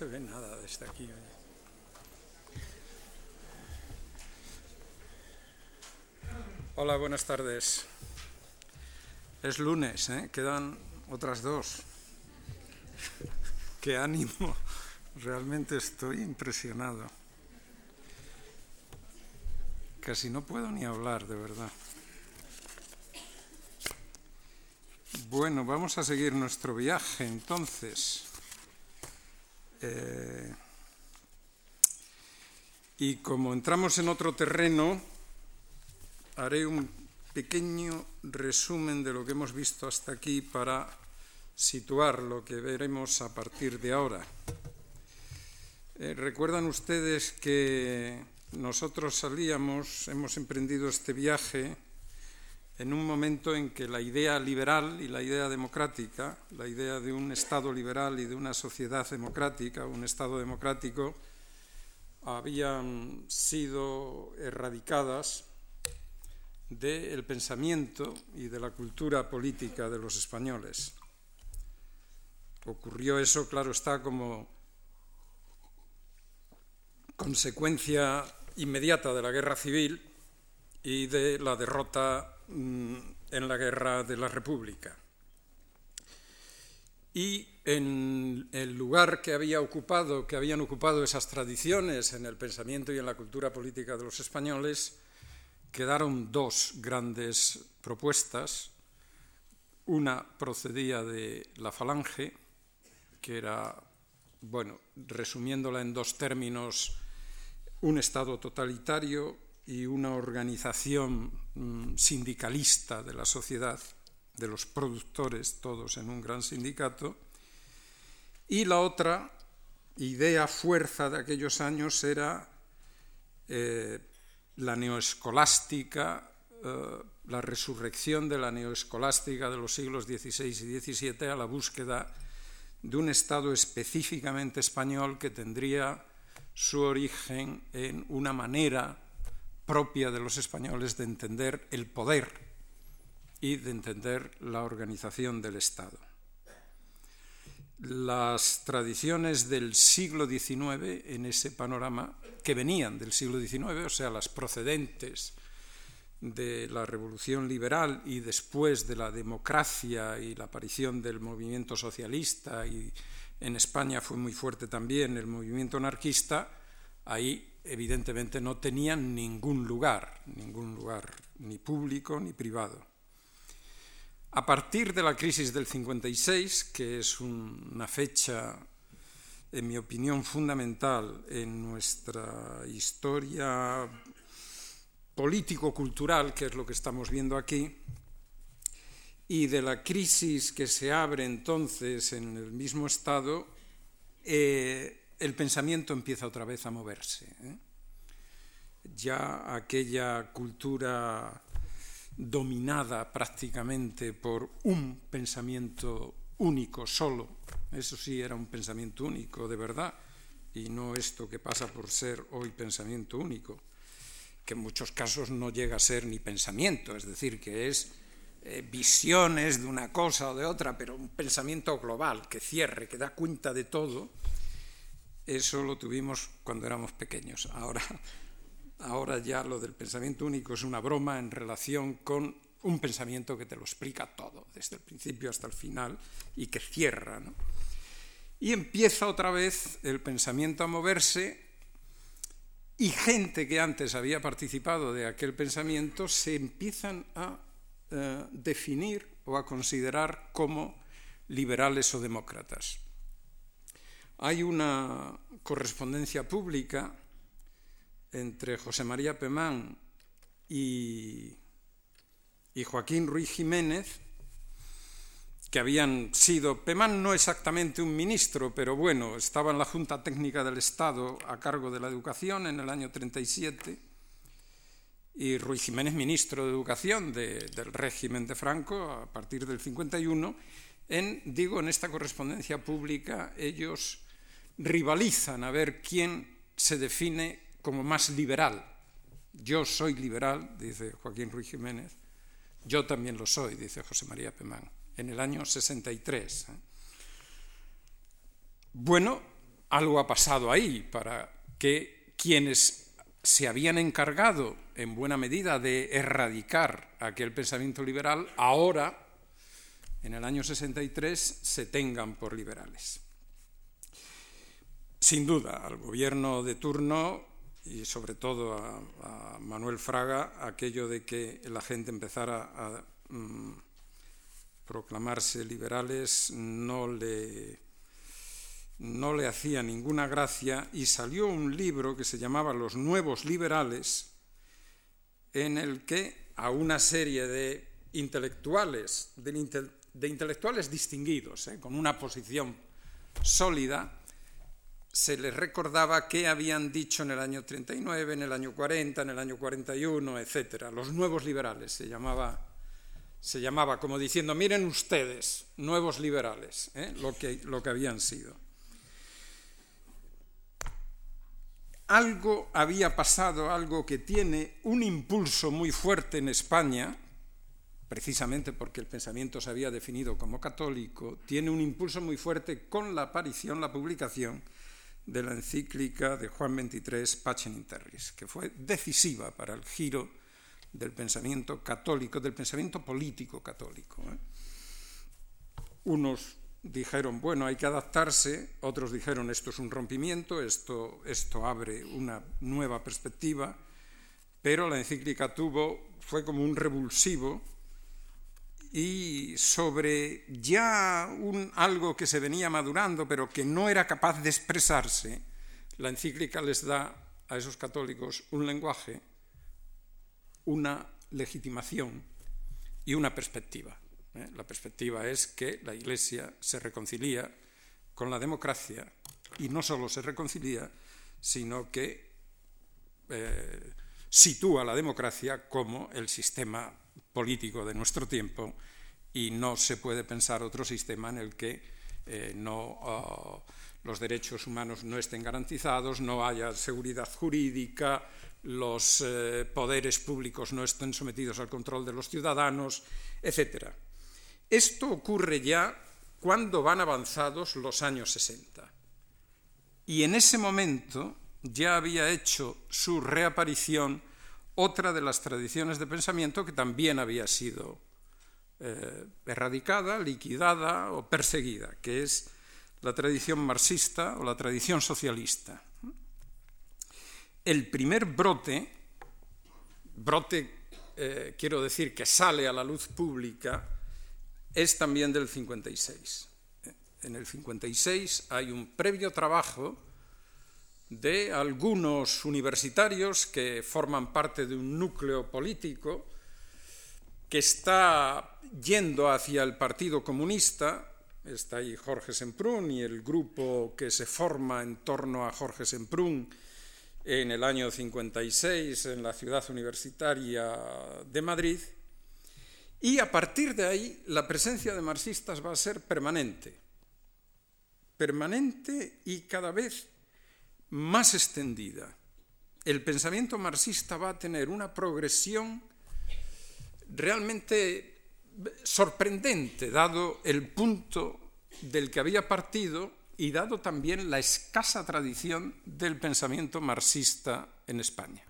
se ve nada desde aquí. Hola, buenas tardes. Es lunes, ¿eh? quedan otras dos. Qué ánimo. Realmente estoy impresionado. Casi no puedo ni hablar, de verdad. Bueno, vamos a seguir nuestro viaje entonces. Eh, y como entramos en otro terreno, haré un pequeño resumen de lo que hemos visto hasta aquí para situar lo que veremos a partir de ahora. Eh, Recuerdan ustedes que nosotros salíamos, hemos emprendido este viaje en un momento en que la idea liberal y la idea democrática, la idea de un Estado liberal y de una sociedad democrática, un Estado democrático, habían sido erradicadas del pensamiento y de la cultura política de los españoles. Ocurrió eso, claro está, como consecuencia inmediata de la guerra civil y de la derrota en la guerra de la República. Y en el lugar que había ocupado, que habían ocupado esas tradiciones en el pensamiento y en la cultura política de los españoles, quedaron dos grandes propuestas. Una procedía de la Falange, que era, bueno, resumiéndola en dos términos, un Estado totalitario y una organización mm, sindicalista de la sociedad, de los productores, todos en un gran sindicato. Y la otra idea fuerza de aquellos años era eh, la neoescolástica, eh, la resurrección de la neoescolástica de los siglos XVI y XVII a la búsqueda de un Estado específicamente español que tendría su origen en una manera propia de los españoles de entender el poder y de entender la organización del Estado. Las tradiciones del siglo XIX en ese panorama, que venían del siglo XIX, o sea, las procedentes de la revolución liberal y después de la democracia y la aparición del movimiento socialista y en España fue muy fuerte también el movimiento anarquista, ahí evidentemente no tenían ningún lugar, ningún lugar ni público ni privado. A partir de la crisis del 56, que es una fecha, en mi opinión, fundamental en nuestra historia político-cultural, que es lo que estamos viendo aquí, y de la crisis que se abre entonces en el mismo Estado, eh, el pensamiento empieza otra vez a moverse. ¿eh? Ya aquella cultura dominada prácticamente por un pensamiento único solo, eso sí era un pensamiento único de verdad, y no esto que pasa por ser hoy pensamiento único, que en muchos casos no llega a ser ni pensamiento, es decir, que es eh, visiones de una cosa o de otra, pero un pensamiento global que cierre, que da cuenta de todo eso lo tuvimos cuando éramos pequeños. Ahora, ahora ya lo del pensamiento único es una broma en relación con un pensamiento que te lo explica todo, desde el principio hasta el final, y que cierra. Y empieza otra vez el pensamiento a moverse y gente que antes había participado de aquel pensamiento se empiezan a eh, definir o a considerar como liberales o demócratas. Hay una correspondencia pública entre José María Pemán y, Joaquín Ruiz Jiménez, que habían sido, Pemán no exactamente un ministro, pero bueno, estaba en la Junta Técnica del Estado a cargo de la Educación en el año 37, y Ruiz Jiménez ministro de Educación de, del régimen de Franco a partir del 51, en, digo, en esta correspondencia pública ellos rivalizan a ver quién se define como más liberal. Yo soy liberal, dice Joaquín Ruiz Jiménez, yo también lo soy, dice José María Pemán, en el año 63. ¿eh? Bueno, algo ha pasado ahí para que quienes se habían encargado en buena medida de erradicar aquel pensamiento liberal, ahora, en el año 63, se tengan por liberales. Sin duda, al gobierno de turno y sobre todo a, Manuel Fraga, aquello de que la gente empezara a mm, proclamarse liberales no le, no le hacía ninguna gracia y salió un libro que se llamaba Los Nuevos Liberales, en el que a una serie de intelectuales, de, intelectuales distinguidos, ¿eh? con una posición sólida, se les recordaba qué habían dicho en el año 39, en el año 40, en el año 41, etc. Los nuevos liberales se llamaba, se llamaba como diciendo, miren ustedes, nuevos liberales, ¿eh? lo, que, lo que habían sido. Algo había pasado, algo que tiene un impulso muy fuerte en España, precisamente porque el pensamiento se había definido como católico, tiene un impulso muy fuerte con la aparición, la publicación de la encíclica de Juan XXIII, Pacem in Terris, que fue decisiva para el giro del pensamiento católico, del pensamiento político católico. ¿eh? Unos dijeron, bueno, hay que adaptarse, otros dijeron, esto es un rompimiento, esto, esto abre una nueva perspectiva, pero la encíclica tuvo, fue como un revulsivo y sobre ya un, algo que se venía madurando pero que no era capaz de expresarse, la encíclica les da a esos católicos un lenguaje, una legitimación y una perspectiva. ¿eh? La perspectiva es que la Iglesia se reconcilia con la democracia y no solo se reconcilia, sino que eh, sitúa la democracia como el sistema político de nuestro tiempo y no se puede pensar otro sistema en el que eh, no, ah, los derechos humanos no estén garantizados, no haya seguridad jurídica, los eh, poderes públicos no estén sometidos al control de los ciudadanos, etc. Esto ocurre ya cuando van avanzados los años 60. Y en ese momento ya había hecho su reaparición otra de las tradiciones de pensamiento que también había sido eh, erradicada, liquidada o perseguida, que es la tradición marxista o la tradición socialista. El primer brote, brote eh, quiero decir que sale a la luz pública, es también del 56. En el 56 hay un previo trabajo de algunos universitarios que forman parte de un núcleo político que está yendo hacia el Partido Comunista, está ahí Jorge Semprún y el grupo que se forma en torno a Jorge Semprún en el año 56 en la ciudad universitaria de Madrid, y a partir de ahí la presencia de marxistas va a ser permanente, permanente y cada vez más extendida. El pensamiento marxista va a tener una progresión realmente sorprendente, dado el punto del que había partido y dado también la escasa tradición del pensamiento marxista en España.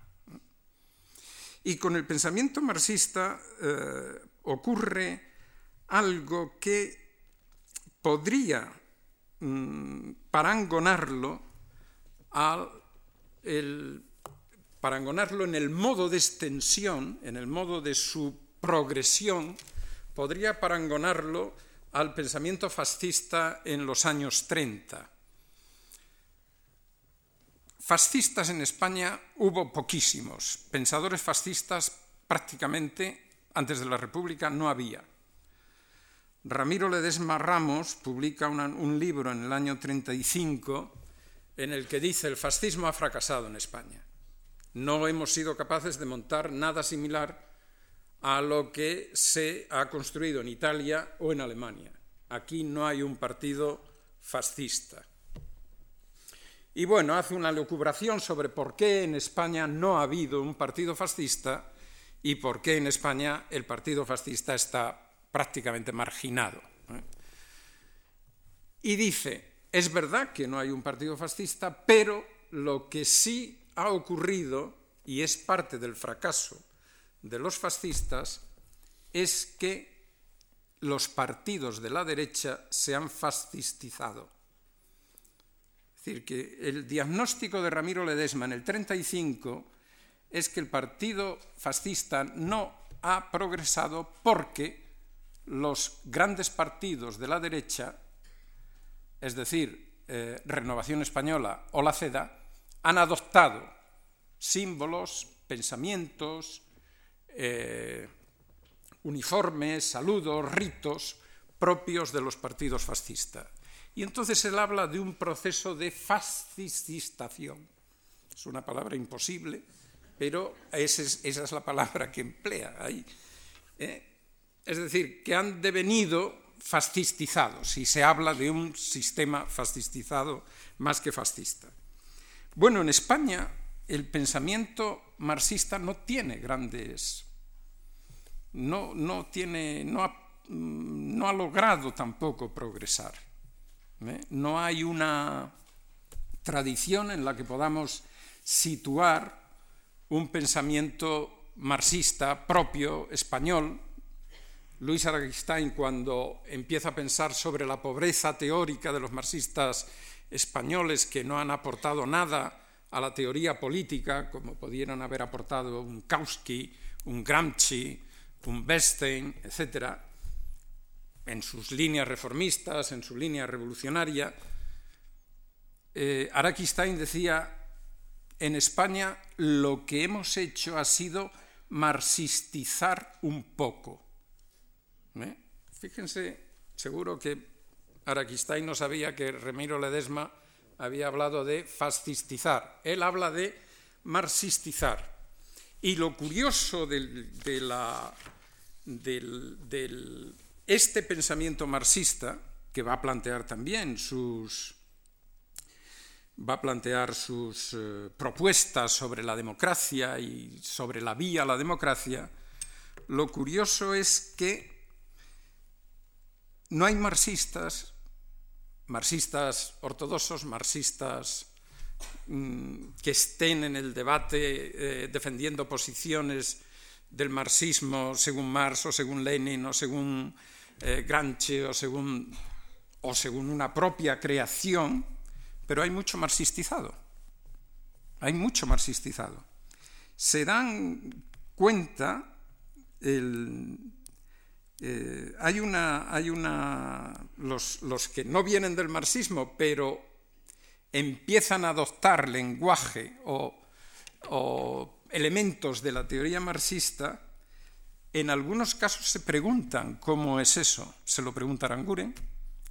Y con el pensamiento marxista eh, ocurre algo que podría mm, parangonarlo parangonarlo en el modo de extensión, en el modo de su progresión, podría parangonarlo al pensamiento fascista en los años 30. Fascistas en España hubo poquísimos, pensadores fascistas prácticamente antes de la República no había. Ramiro Ledesma Ramos publica un libro en el año 35 en el que dice el fascismo ha fracasado en España. No hemos sido capaces de montar nada similar a lo que se ha construido en Italia o en Alemania. Aquí no hay un partido fascista. Y bueno, hace una lucubración sobre por qué en España no ha habido un partido fascista y por qué en España el partido fascista está prácticamente marginado. Y dice, es verdad que no hay un partido fascista, pero lo que sí ha ocurrido, y es parte del fracaso de los fascistas, es que los partidos de la derecha se han fascistizado. Es decir, que el diagnóstico de Ramiro Ledesma en el 35 es que el partido fascista no ha progresado porque los grandes partidos de la derecha, es decir, eh, Renovación Española o la CEDA, han adoptado símbolos, pensamientos, eh, uniformes, saludos, ritos propios de los partidos fascistas. Y entonces él habla de un proceso de fascistización. Es una palabra imposible, pero esa es, la palabra que emplea ahí. ¿eh? Es decir, que han devenido fascistizados, y se habla de un sistema fascistizado más que fascista. Bueno, en España el pensamiento marxista no tiene grandes, no, no, tiene, no, ha, no ha logrado tampoco progresar. ¿eh? No hay una tradición en la que podamos situar un pensamiento marxista propio, español. Luis Araguistain, cuando empieza a pensar sobre la pobreza teórica de los marxistas españoles que no han aportado nada a la teoría política, como pudieran haber aportado un Kautsky, un Gramsci, un Bernstein, etc., en sus líneas reformistas, en su línea revolucionaria, eh, decía, en España lo que hemos hecho ha sido marxistizar un poco. ¿Eh? Fíjense, seguro que Araquistain no sabía que Remiro Ledesma había hablado de fascistizar. Él habla de marxistizar. Y lo curioso de del, este pensamiento marxista, que va a plantear también sus, va a plantear sus eh, propuestas sobre la democracia y sobre la vía a la democracia, lo curioso es que no hay marxistas, marxistas ortodoxos, marxistas mm, que estén en el debate eh, defendiendo posiciones del marxismo según Marx o según Lenin o según eh, Gramsci o según, o según una propia creación, pero hay mucho marxistizado. Hay mucho marxistizado. Se dan cuenta, eh, hay una, hay una los, los que no vienen del marxismo, pero empiezan a adoptar lenguaje o, o elementos de la teoría marxista, en algunos casos se preguntan cómo es eso. Se lo pregunta Aranguren,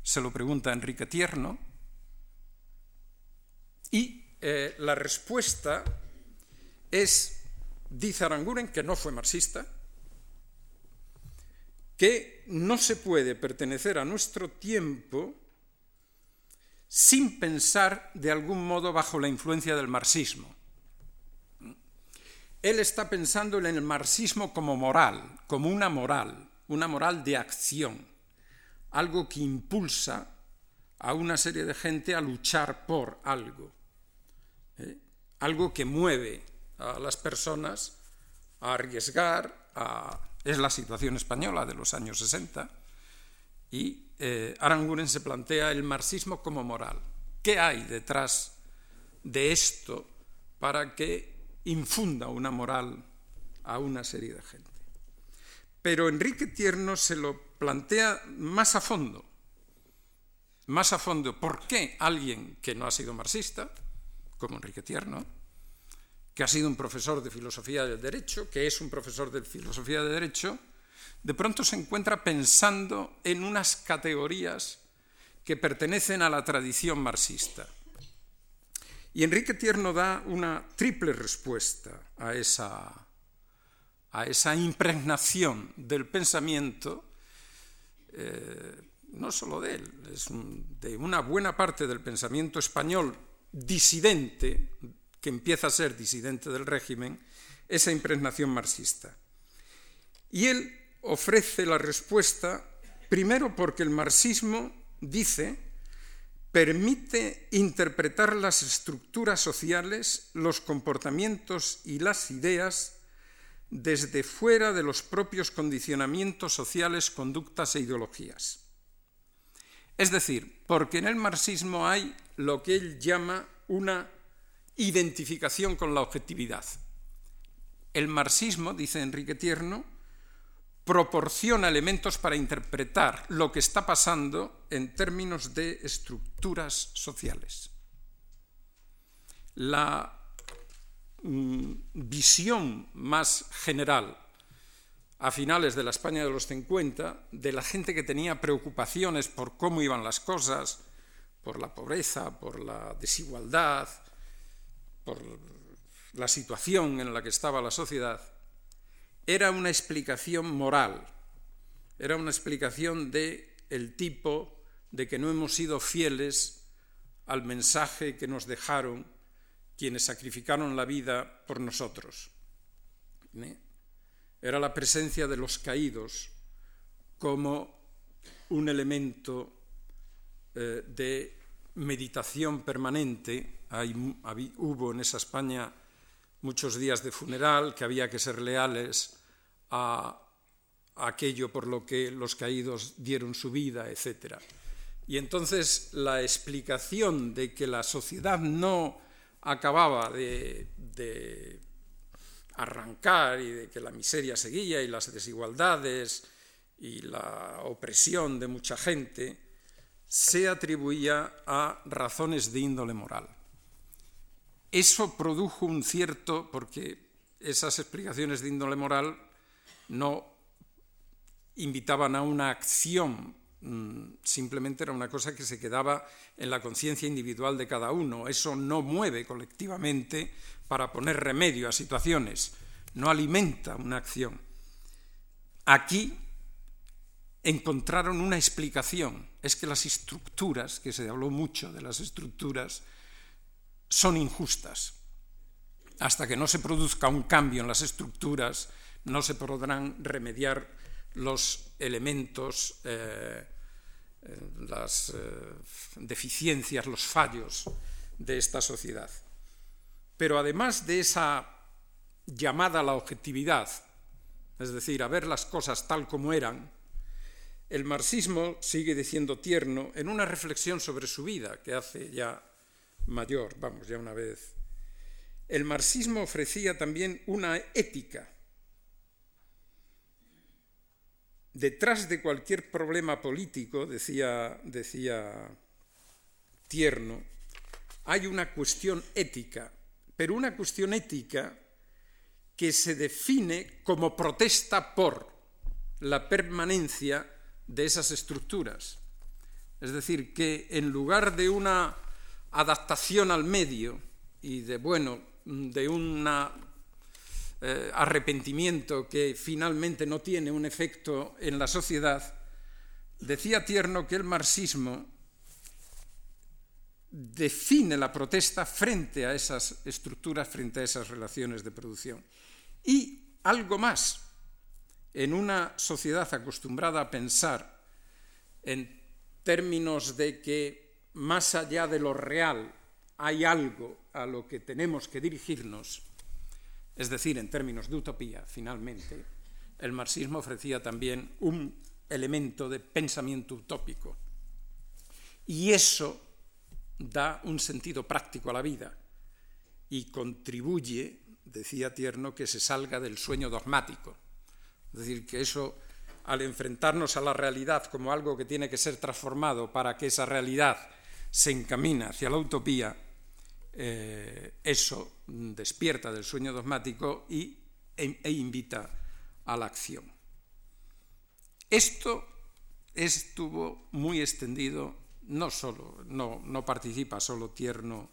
se lo pregunta Enrique Tierno, y eh, la respuesta es, dice Aranguren, que no fue marxista, que no se puede pertenecer a nuestro tiempo sin pensar de algún modo bajo la influencia del marxismo. Él está pensando en el marxismo como moral, como una moral, una moral de acción, algo que impulsa a una serie de gente a luchar por algo, ¿eh? algo que mueve a las personas a arriesgar, es la situación española de los años 60, y eh, Aranguren se plantea el marxismo como moral. ¿Qué hay detrás de esto para que infunda una moral a una serie de gente. Pero Enrique Tierno se lo plantea más a fondo, más a fondo, ¿por qué alguien que no ha sido marxista, como Enrique Tierno, que ha sido un profesor de filosofía del derecho, que es un profesor de filosofía de derecho, de pronto se encuentra pensando en unas categorías que pertenecen a la tradición marxista? Y Enrique Tierno da una triple respuesta a esa, a esa impregnación del pensamiento, eh, no solo de él, de una buena parte del pensamiento español disidente, que empieza a ser disidente del régimen, esa impregnación marxista. Y él ofrece la respuesta, primero porque el marxismo dice permite interpretar las estructuras sociales, los comportamientos y las ideas desde fuera de los propios condicionamientos sociales, conductas e ideologías. Es decir, porque en el marxismo hay lo que él llama una identificación con la objetividad. El marxismo, dice Enrique Tierno, proporciona elementos para interpretar lo que está pasando en términos de estructuras sociales. La mm, visión más general a finales de la España de los 50 de la gente que tenía preocupaciones por cómo iban las cosas, por la pobreza, por la desigualdad, por la situación en la que estaba la sociedad, era una explicación moral, era una explicación de el tipo de que no hemos sido fieles al mensaje que nos dejaron quienes sacrificaron la vida por nosotros. ¿Eh? Era la presencia de los caídos como un elemento eh, de meditación permanente. hubo en esa España muchos días de funeral, que había que ser leales a, aquello por lo que los caídos dieron su vida, etc. Y entonces la explicación de que la sociedad no acababa de, de arrancar y de que la miseria seguía y las desigualdades y la opresión de mucha gente, se atribuía a razones de índole moral. Eso produjo un cierto, porque esas explicaciones de índole moral no invitaban a una acción, mm, simplemente era una cosa que se quedaba en la conciencia individual de cada uno. Eso no mueve colectivamente para poner remedio a situaciones, no alimenta una acción. Aquí encontraron una explicación, es que las estructuras, que se habló mucho de las estructuras, son injustas. Hasta que no se produzca un cambio en las estructuras, no se podrán remediar los elementos, eh, eh, las eh, deficiencias, los fallos de esta sociedad. Pero además de esa llamada a la objetividad, es decir, a ver las cosas tal como eran, el marxismo sigue diciendo tierno en una reflexión sobre su vida que hace ya mayor, vamos, ya una vez. El marxismo ofrecía también una ética. Detrás de cualquier problema político, decía, decía Tierno, hay una cuestión ética, pero una cuestión ética que se define como protesta por la permanencia de esas estructuras. Es decir, que en lugar de una adaptación al medio y de, bueno, de un eh, arrepentimiento que finalmente no tiene un efecto en la sociedad, decía Tierno que el marxismo define la protesta frente a esas estructuras, frente a esas relaciones de producción. Y algo más, en una sociedad acostumbrada a pensar en términos de que más allá de lo real hay algo a lo que tenemos que dirigirnos, es decir, en términos de utopía, finalmente, el marxismo ofrecía también un elemento de pensamiento utópico. Y eso da un sentido práctico a la vida y contribuye, decía Tierno, que se salga del sueño dogmático. Es decir, que eso, al enfrentarnos a la realidad como algo que tiene que ser transformado para que esa realidad se encamina hacia la utopía, eh, eso despierta del sueño dogmático y, e, e, invita a la acción. Esto estuvo muy extendido, no solo, no, no participa solo Tierno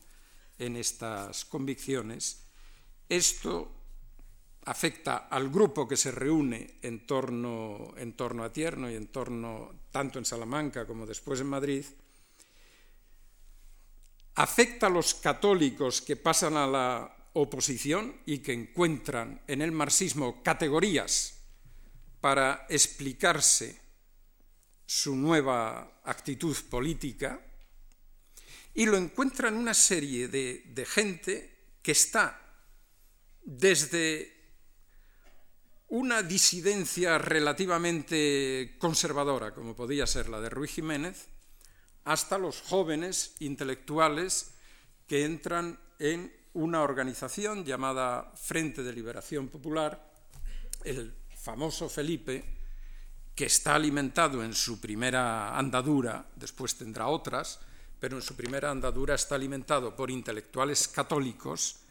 en estas convicciones, esto afecta al grupo que se reúne en torno, en torno a Tierno y en torno, tanto en Salamanca como después en Madrid, afecta a los católicos que pasan a la oposición y que encuentran en el marxismo categorías para explicarse su nueva actitud política y lo encuentran una serie de, de gente que está desde una disidencia relativamente conservadora, como podía ser la de Ruiz Jiménez, hasta los jóvenes intelectuales que entran en una organización llamada Frente de Liberación Popular, el famoso Felipe, que está alimentado en su primera andadura, después tendrá otras, pero en su primera andadura está alimentado por intelectuales católicos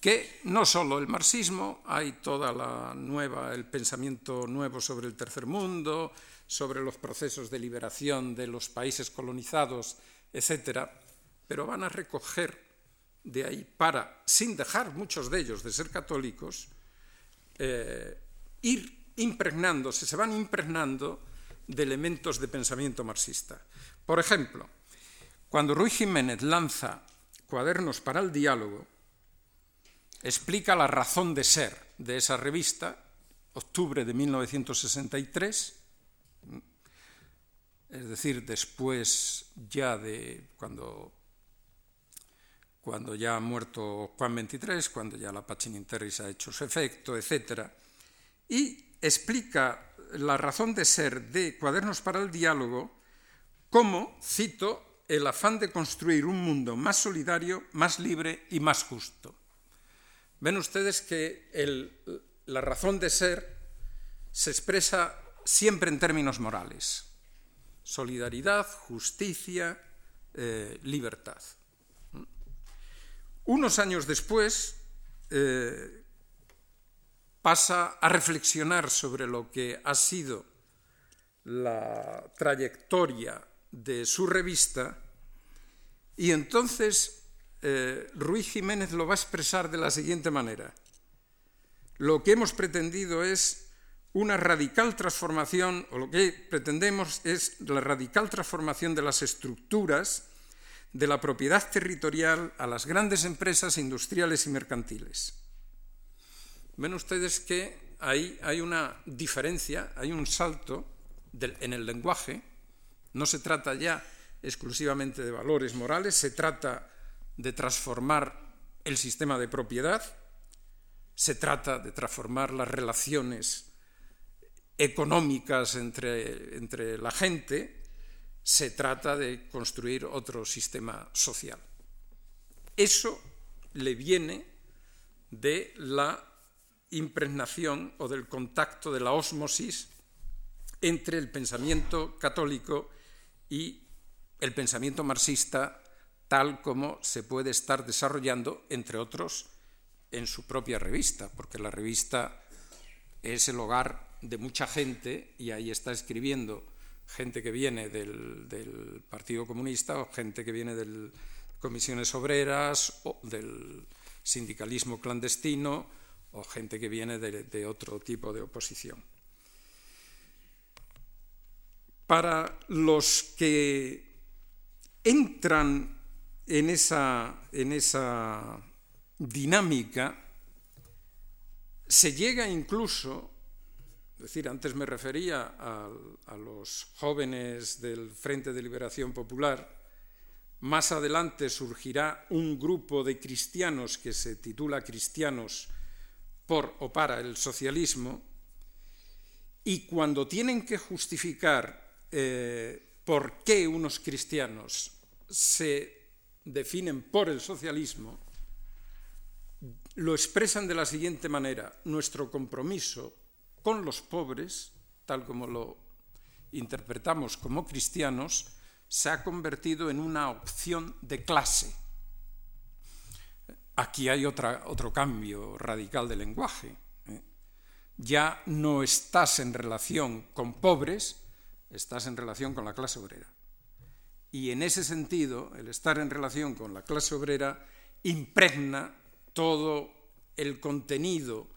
que no solo el marxismo, hay toda la nueva, el pensamiento nuevo sobre el tercer mundo, sobre los procesos de liberación de los países colonizados, etcétera, pero van a recoger de ahí para, sin dejar muchos de ellos de ser católicos, eh, ir impregnándose, se van impregnando de elementos de pensamiento marxista. Por ejemplo, cuando Ruiz Jiménez lanza Cuadernos para el Diálogo, explica la razón de ser de esa revista, octubre de 1963, es decir, después ya de cuando, cuando ya ha muerto Juan XXIII, cuando ya la Pachin Terris ha hecho su efecto, etc. Y explica la razón de ser de Cuadernos para el Diálogo como, cito, el afán de construir un mundo más solidario, más libre y más justo. Ven ustedes que la razón de ser se expresa siempre en términos morales. Solidaridad, justicia, eh, libertad. Unos años después eh, pasa a reflexionar sobre lo que ha sido la trayectoria de su revista y entonces eh, Ruiz Jiménez lo va a expresar de la siguiente manera. Lo que hemos pretendido es una radical transformación, o lo que pretendemos es la radical transformación de las estructuras de la propiedad territorial a las grandes empresas industriales y mercantiles. Ven ustedes que ahí hay una diferencia, hay un salto en el lenguaje. No se trata ya exclusivamente de valores morales, se trata de transformar el sistema de propiedad, se trata de transformar las relaciones económicas entre, entre la gente, se trata de construir otro sistema social. Eso le viene de la impregnación o del contacto de la ósmosis entre el pensamiento católico y el pensamiento marxista tal como se puede estar desarrollando, entre otros, en su propia revista, porque la revista es el hogar de mucha gente y ahí está escribiendo gente que viene del, Partido Comunista o gente que viene de comisiones obreras o del sindicalismo clandestino o gente que viene de otro tipo de oposición. Para los que entran en esa, en esa dinámica se llega incluso, es decir, antes me refería a, los jóvenes del Frente de Liberación Popular, más adelante surgirá un grupo de cristianos que se titula Cristianos por o para el socialismo, y cuando tienen que justificar eh, por qué unos cristianos se definen por el socialismo, lo expresan de la siguiente manera, nuestro compromiso con los pobres, tal como lo interpretamos como cristianos, se ha convertido en una opción de clase. Aquí hay otro cambio radical de lenguaje. ¿eh? Ya no estás en relación con pobres, estás en relación con la clase obrera. Y en ese sentido, el estar en relación con la clase obrera impregna todo el contenido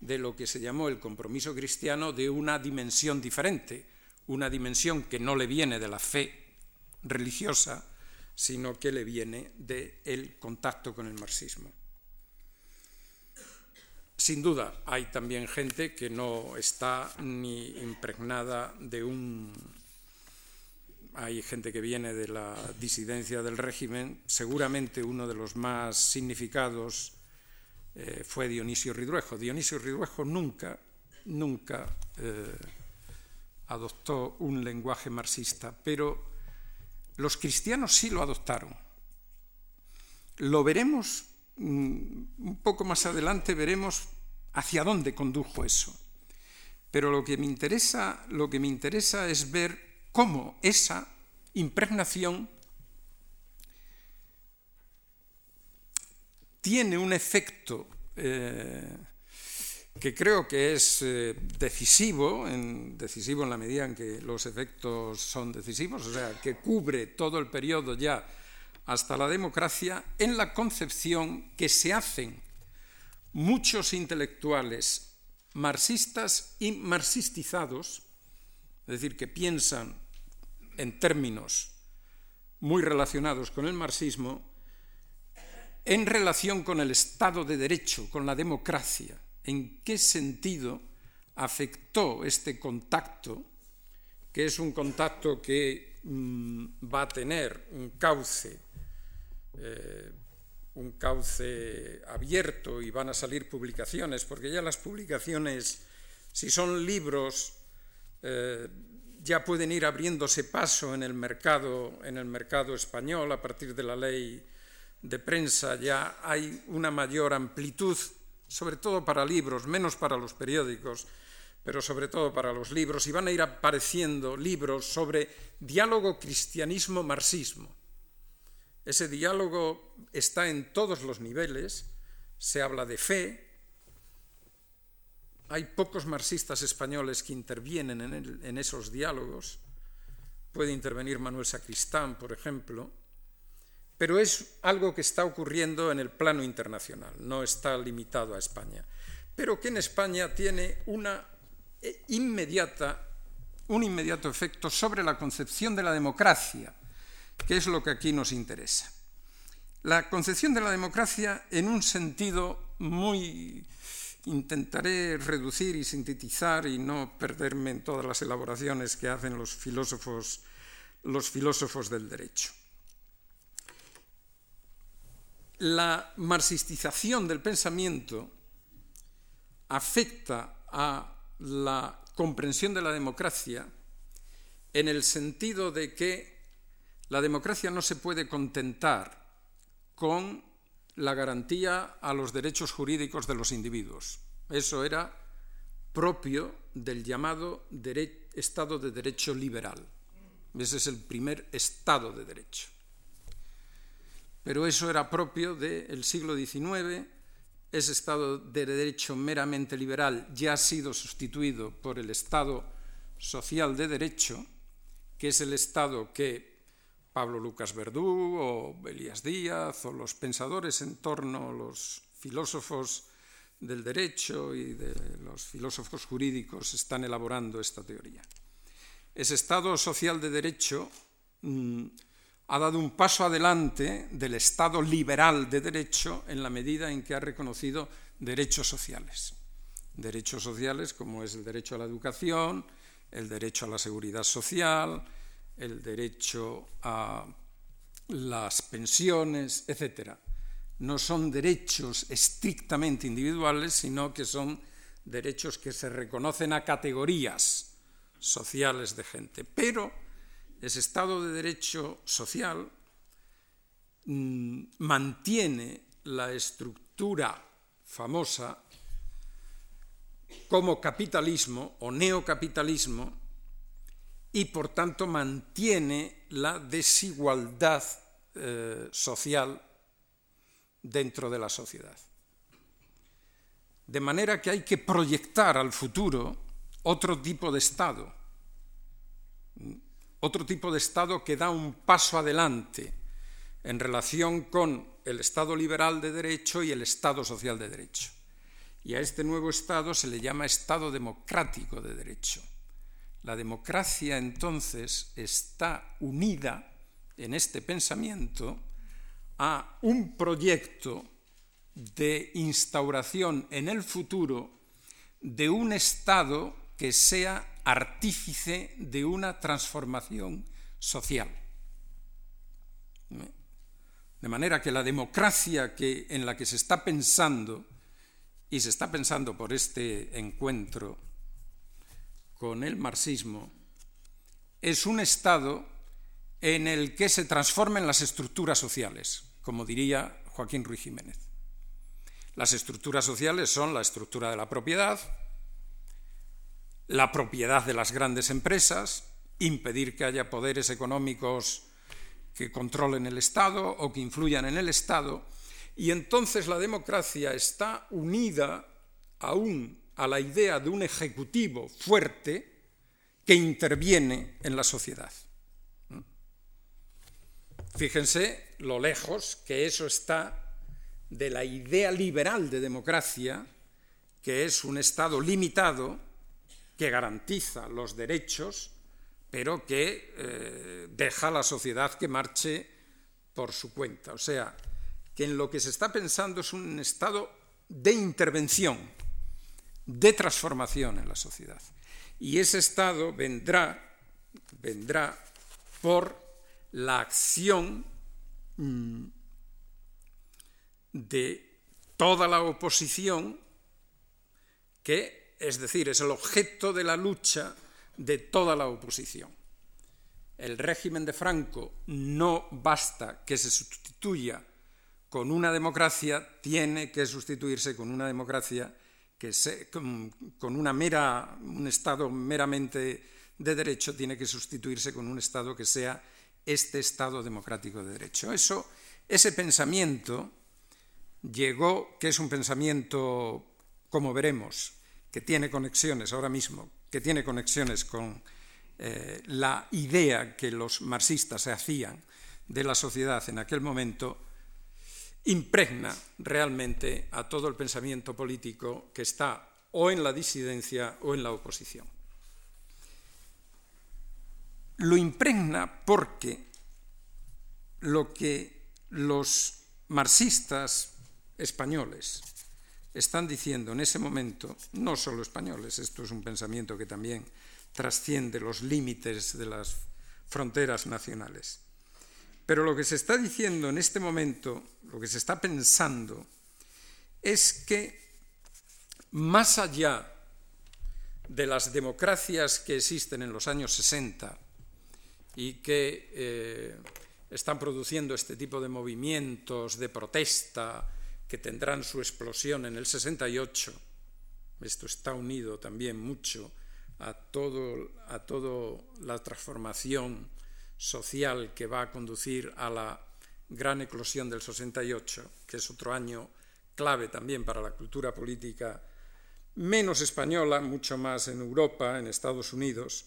de lo que se llamó el compromiso cristiano de una dimensión diferente, una dimensión que no le viene de la fe religiosa, sino que le viene del contacto con el marxismo. Sin duda, hay también gente que no está ni impregnada de un hay gente que viene de la disidencia del régimen, seguramente uno de los más significados eh, fue Dionisio Ridruejo. Dionisio Ridruejo nunca, nunca eh, adoptó un lenguaje marxista, pero los cristianos sí lo adoptaron. Lo veremos mm, un poco más adelante, veremos hacia dónde condujo eso. Pero lo que me interesa, lo que me interesa es ver cómo esa impregnación tiene un efecto eh, que creo que es eh, decisivo, en, decisivo en la medida en que los efectos son decisivos, o sea, que cubre todo el periodo ya hasta la democracia, en la concepción que se hacen muchos intelectuales marxistas y marxistizados, es decir, que piensan en términos muy relacionados con el marxismo, en relación con el Estado de Derecho, con la democracia. ¿En qué sentido afectó este contacto, que es un contacto que mm, va a tener un cauce, eh, un cauce abierto y van a salir publicaciones, porque ya las publicaciones, si son libros, eh, ya pueden ir abriéndose paso en el mercado, en el mercado español a partir de la ley de prensa, ya hay una mayor amplitud, sobre todo para libros, menos para los periódicos, pero sobre todo para los libros, y van a ir apareciendo libros sobre diálogo cristianismo-marxismo. Ese diálogo está en todos los niveles, se habla de fe, hay pocos marxistas españoles que intervienen en, esos diálogos. Puede intervenir Manuel Sacristán, por ejemplo, pero es algo que está ocurriendo en el plano internacional, no está limitado a España, pero que en España tiene eh, un inmediato efecto sobre la concepción de la democracia, que es lo que aquí nos interesa. La concepción de la democracia en un sentido muy Intentaré reducir y sintetizar y no perderme en todas las elaboraciones que hacen los filósofos, los filósofos del derecho. La marxistización del pensamiento afecta a la comprensión de la democracia en el sentido de que la democracia no se puede contentar con la garantía a los derechos jurídicos de los individuos. Eso era propio del llamado Estado de Derecho liberal. Ese es el primer Estado de Derecho. Pero eso era propio del siglo XIX. Ese Estado de Derecho meramente liberal ya ha sido sustituido por el Estado social de Derecho, que es el Estado que Pablo Lucas Verdú o Elías Díaz o los pensadores en torno a los filósofos del derecho y los filósofos jurídicos están elaborando esta teoría. Ese Estado social de derecho mm, ha dado un paso adelante del Estado liberal de derecho en la medida en que ha reconocido derechos sociales. Derechos sociales como es el derecho a la educación, el derecho a la seguridad social, el derecho a las pensiones, etc. No son derechos estrictamente individuales, sino que son derechos que se reconocen a categorías sociales de gente. Pero ese Estado de Derecho social mm, mantiene la estructura famosa como capitalismo o neocapitalismo y por tanto mantiene la desigualdad eh, social dentro de la sociedad. De manera que hay que proyectar al futuro otro tipo de Estado, otro tipo de Estado que da un paso adelante en relación con el Estado liberal de derecho y el Estado social de derecho. Y a este nuevo Estado se le llama Estado democrático de derecho. La democracia entonces está unida en este pensamiento a un proyecto de instauración en el futuro de un Estado que sea artífice de una transformación social. De manera que la democracia que, en la que se está pensando, y se está pensando por este encuentro con el marxismo, es un Estado en el que se transformen las estructuras sociales, como diría Joaquín Ruiz Jiménez. Las estructuras sociales son la estructura de la propiedad, la propiedad de las grandes empresas, impedir que haya poderes económicos que controlen el Estado o que influyan en el Estado, y entonces la democracia está unida aún a la idea de un ejecutivo fuerte que interviene en la sociedad. Fíjense lo lejos que eso está de la idea liberal de democracia, que es un Estado limitado que garantiza los derechos, pero que eh, deja a la sociedad que marche por su cuenta. O sea, que en lo que se está pensando es un estado de intervención, de transformación en la sociedad. Y ese estado vendrá, vendrá por la acción mm, de toda la oposición que es decir, es el objeto de la lucha de toda la oposición. El régimen de Franco no basta que se sustituya con una democracia, tiene que sustituirse con una democracia que con, una mera, un Estado meramente de derecho, tiene que sustituirse con un Estado que sea este Estado democrático de derecho. Eso, ese pensamiento llegó, que es un pensamiento, como veremos, que tiene conexiones ahora mismo, que tiene conexiones con eh, la idea que los marxistas se hacían de la sociedad en aquel momento, impregna realmente a todo el pensamiento político que está o en la disidencia o en la oposición. Lo impregna porque lo que los marxistas españoles están diciendo en ese momento, no solo españoles, esto es un pensamiento que también trasciende los límites de las fronteras nacionales. Pero lo que se está diciendo en este momento, lo que se está pensando, es que más allá de las democracias que existen en los años 60 y que eh, están produciendo este tipo de movimientos de protesta, que tendrán su explosión en el 68. Esto está unido también mucho a todo, a todo la transformación social que va a conducir a la gran eclosión del 68, que es otro año clave también para la cultura política menos española, mucho más en Europa, en Estados Unidos,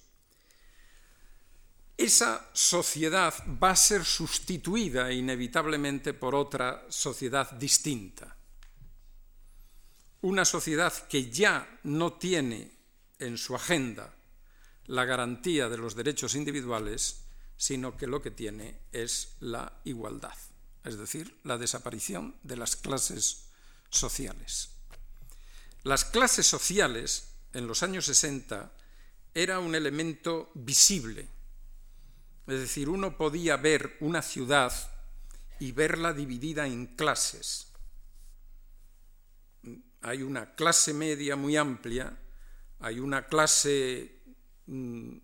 esa sociedad va a ser sustituida inevitablemente por otra sociedad distinta. Una sociedad que ya no tiene en su agenda la garantía de los derechos individuales, sino que lo que tiene es la igualdad, es decir, la desaparición de las clases sociales. Las clases sociales en los años 60 era un elemento visible es decir, uno podía ver una ciudad y verla dividida en clases. Hay una clase media muy amplia, hay una clase mm,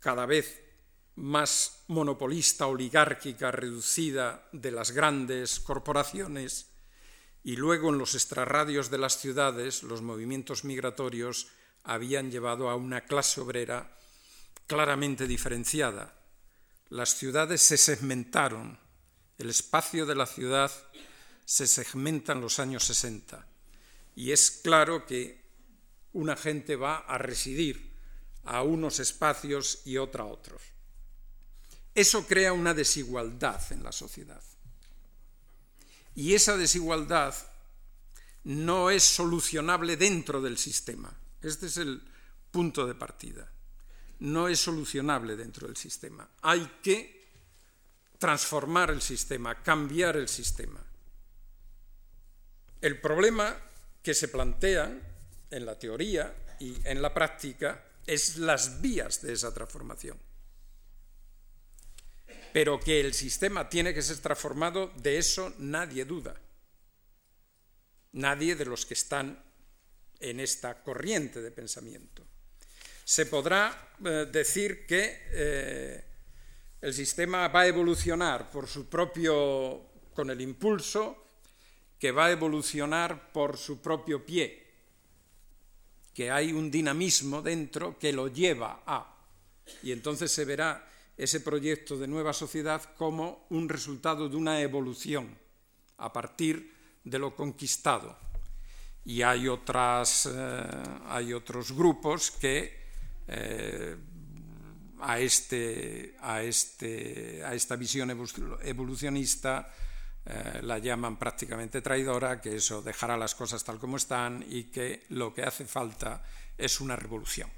cada vez más monopolista, oligárquica, reducida de las grandes corporaciones, y luego en los extrarradios de las ciudades los movimientos migratorios habían llevado a una clase obrera claramente diferenciada. Las ciudades se segmentaron, el espacio de la ciudad se segmenta en los años 60 y es claro que una gente va a residir a unos espacios y otra a otros. Eso crea una desigualdad en la sociedad. Y esa desigualdad no es solucionable dentro del sistema. Este es el punto de partida no es solucionable dentro del sistema. Hay que transformar el sistema, cambiar el sistema. El problema que se plantea en la teoría y en la práctica es las vías de esa transformación. Pero que el sistema tiene que ser transformado, de eso nadie duda. Nadie de los que están en esta corriente de pensamiento. Se podrá eh, decir que eh, el sistema va a evolucionar por su propio, con el impulso, que va a evolucionar por su propio pie, que hay un dinamismo dentro que lo lleva a. Y entonces se verá ese proyecto de nueva sociedad como un resultado de una evolución a partir de lo conquistado. Y hay, otras, eh, hay otros grupos que eh, a, este, a, este, a, esta visión evolucionista eh, la llaman prácticamente traidora, que eso dejará las cosas tal como están y que lo que hace falta es una revolución.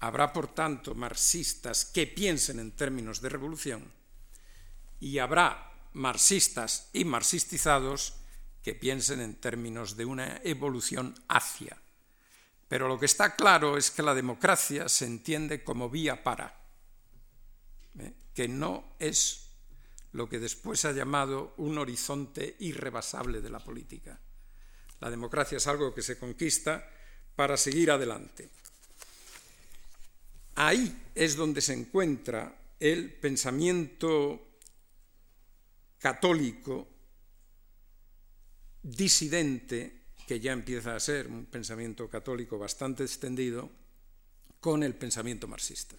Habrá, por tanto, marxistas que piensen en términos de revolución y habrá marxistas y marxistizados que piensen en términos de una evolución hacia. Pero lo que está claro es que la democracia se entiende como vía para, ¿eh? que no es lo que después se ha llamado un horizonte irrebasable de la política. La democracia es algo que se conquista para seguir adelante. Ahí es donde se encuentra el pensamiento católico disidente, que ya empieza a ser un pensamiento católico bastante extendido, con el pensamiento marxista.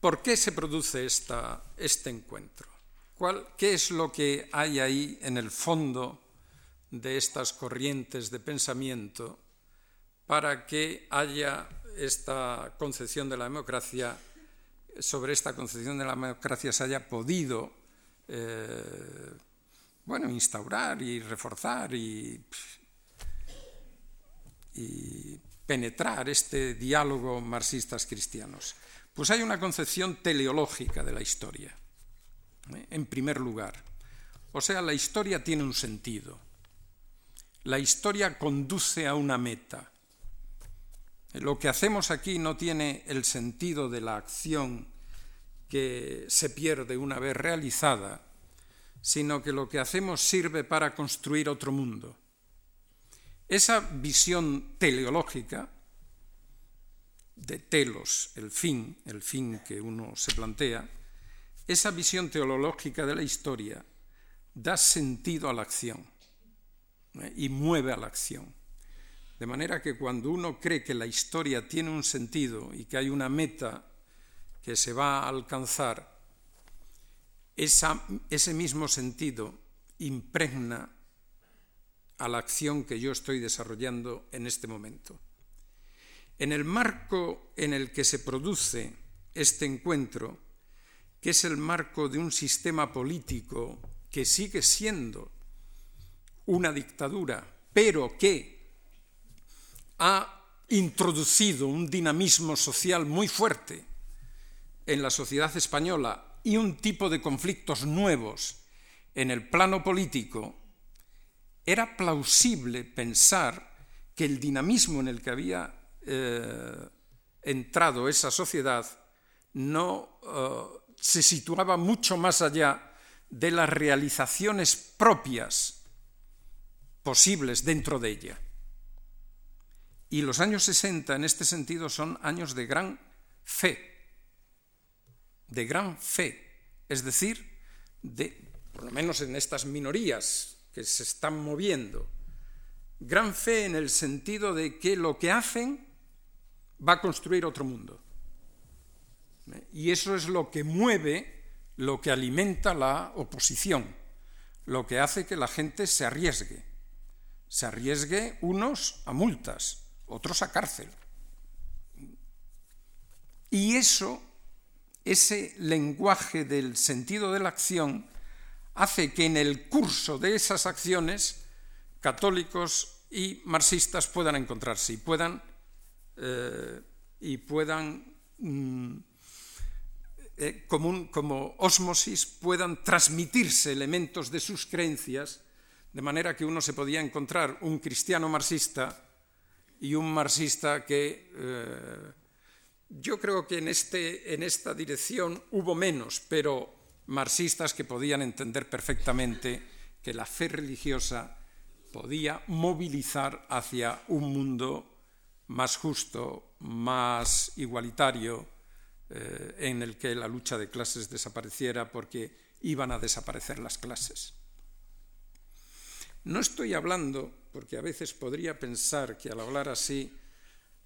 ¿Por qué se produce esta, este encuentro? ¿Cuál, ¿Qué es lo que hay ahí en el fondo de estas corrientes de pensamiento para que haya esta concepción de la democracia, sobre esta concepción de la democracia se haya podido eh, bueno, instaurar y reforzar y, penetrar este diálogo marxistas cristianos? Pues hay una concepción teleológica de la historia, ¿eh? en primer lugar. O sea, la historia tiene un sentido. La historia conduce a una meta. Lo que hacemos aquí no tiene el sentido de la acción que se pierde una vez realizada, sino que lo que hacemos sirve para construir otro mundo. Esa visión teleológica de telos, el fin, el fin que uno se plantea, esa visión teológica de la historia da sentido a la acción ¿eh? y mueve a la acción. De manera que cuando uno cree que la historia tiene un sentido y que hay una meta que se va a alcanzar, ese mismo sentido impregna a la acción que yo estoy desarrollando en este momento. En el marco en el que se produce este encuentro, que es el marco de un sistema político que sigue siendo una dictadura, pero que ha introducido un dinamismo social muy fuerte en la sociedad española y un tipo de conflictos nuevos en el plano político, era plausible pensar que el dinamismo en el que había eh, entrado esa sociedad no eh, se situaba mucho más allá de las realizaciones propias posibles dentro de ella. Y los años 60 en este sentido son años de gran fe, de gran fe, es decir, de, por lo menos en estas minorías que se están moviendo, gran fe en el sentido de que lo que hacen va a construir otro mundo. Y eso es lo que mueve, lo que alimenta la oposición, lo que hace que la gente se arriesgue. Se arriesgue unos a multas, otros a cárcel. Y eso, ese lenguaje del sentido de la acción, hace que en el curso de esas acciones católicos y marxistas puedan encontrarse y puedan eh, y puedan, mm, eh, como, como osmosis, puedan transmitirse elementos de sus creencias, de manera que uno se podía encontrar un cristiano marxista y un marxista que eh, yo creo que en, este, en esta dirección hubo menos, pero marxistas que podían entender perfectamente que la fe religiosa podía movilizar hacia un mundo más justo, más igualitario, eh, en el que la lucha de clases desapareciera porque iban a desaparecer las clases. No estoy hablando, porque a veces podría pensar que al hablar así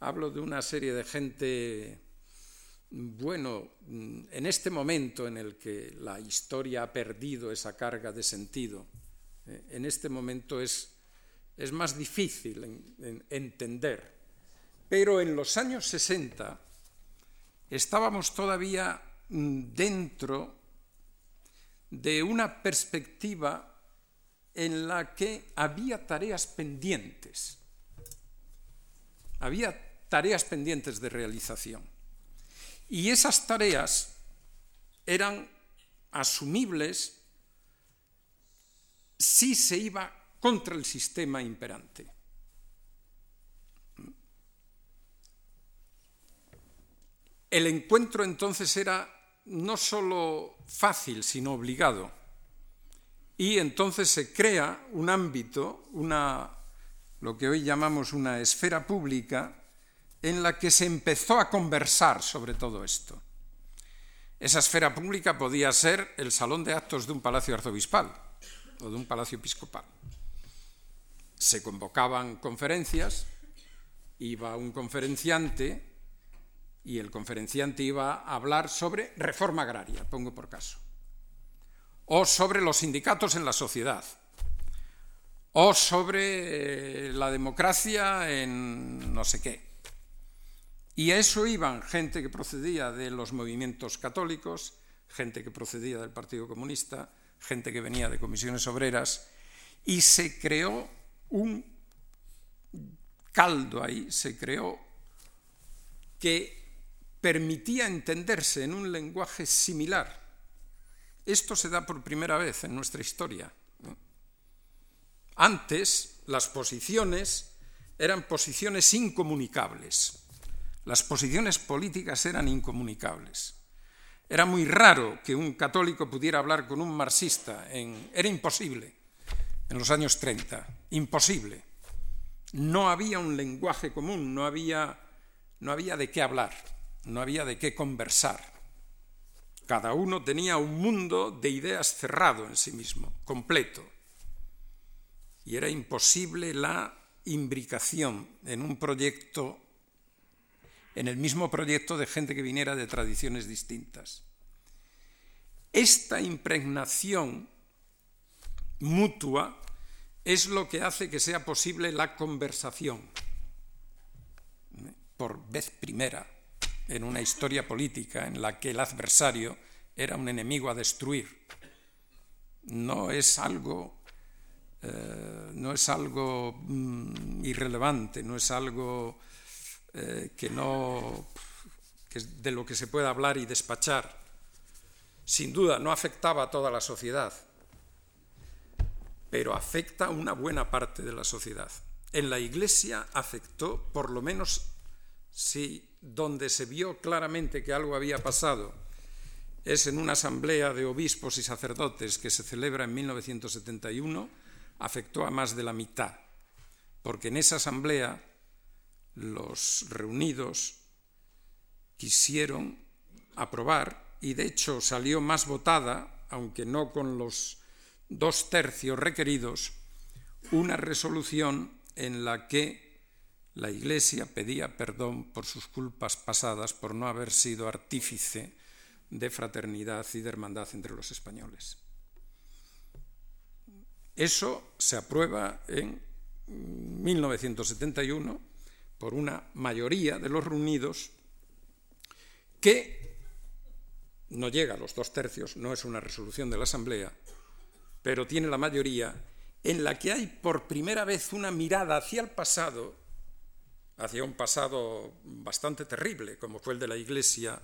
hablo de una serie de gente, bueno, en este momento en el que la historia ha perdido esa carga de sentido, eh, en este momento es, es más difícil entender. Pero en los años 60 estábamos todavía mm, dentro de una perspectiva en la que había tareas pendientes. Había tareas pendientes de realización. Y esas tareas eran asumibles si se iba contra el sistema imperante. El encuentro entonces era no solo fácil, sino obligado. Y entonces se crea un ámbito, una, lo que hoy llamamos una esfera pública, en la que se empezó a conversar sobre todo esto. Esa esfera pública podía ser el salón de actos de un palacio arzobispal o de un palacio episcopal. Se convocaban conferencias, iba un conferenciante y el conferenciante iba a hablar sobre reforma agraria, pongo por caso, o sobre los sindicatos en la sociedad, o sobre eh, la democracia en no sé qué. Y a eso iban gente que procedía de los movimientos católicos, gente que procedía del Partido Comunista, gente que venía de comisiones obreras, y se creó un caldo ahí, se creó que permitía entenderse en un lenguaje similar. Esto se da por primera vez en nuestra historia. Antes las posiciones eran posiciones incomunicables. Las posiciones políticas eran incomunicables. Era muy raro que un católico pudiera hablar con un marxista. era imposible en los años 30. Imposible. No había un lenguaje común, no había, no había de qué hablar no había de qué conversar. Cada uno tenía un mundo de ideas cerrado en sí mismo, completo. Y era imposible la imbricación en un proyecto, en el mismo proyecto de gente que viniera de tradiciones distintas. Esta impregnación mutua es lo que hace que sea posible la conversación por vez primera en una historia política en la que el adversario era un enemigo a destruir. No es algo, eh, no es algo mm, irrelevante, no es algo eh, que no que de lo que se pueda hablar y despachar. Sin duda, no afectaba a toda la sociedad, pero afecta a una buena parte de la sociedad. En la Iglesia afectó, por lo menos, si donde se vio claramente que algo había pasado es en una asamblea de obispos y sacerdotes que se celebra en 1971, afectó a más de la mitad, porque en esa asamblea los reunidos quisieron aprobar y de hecho salió más votada, aunque no con los dos tercios requeridos, una resolución en la que la Iglesia pedía perdón por sus culpas pasadas por no haber sido artífice de fraternidad y de hermandad entre los españoles. Eso se aprueba en 1971 por una mayoría de los reunidos que no llega a los dos tercios, no es una resolución de la Asamblea, pero tiene la mayoría en la que hay por primera vez una mirada hacia el pasado hacia un pasado bastante terrible, como fue el de la Iglesia,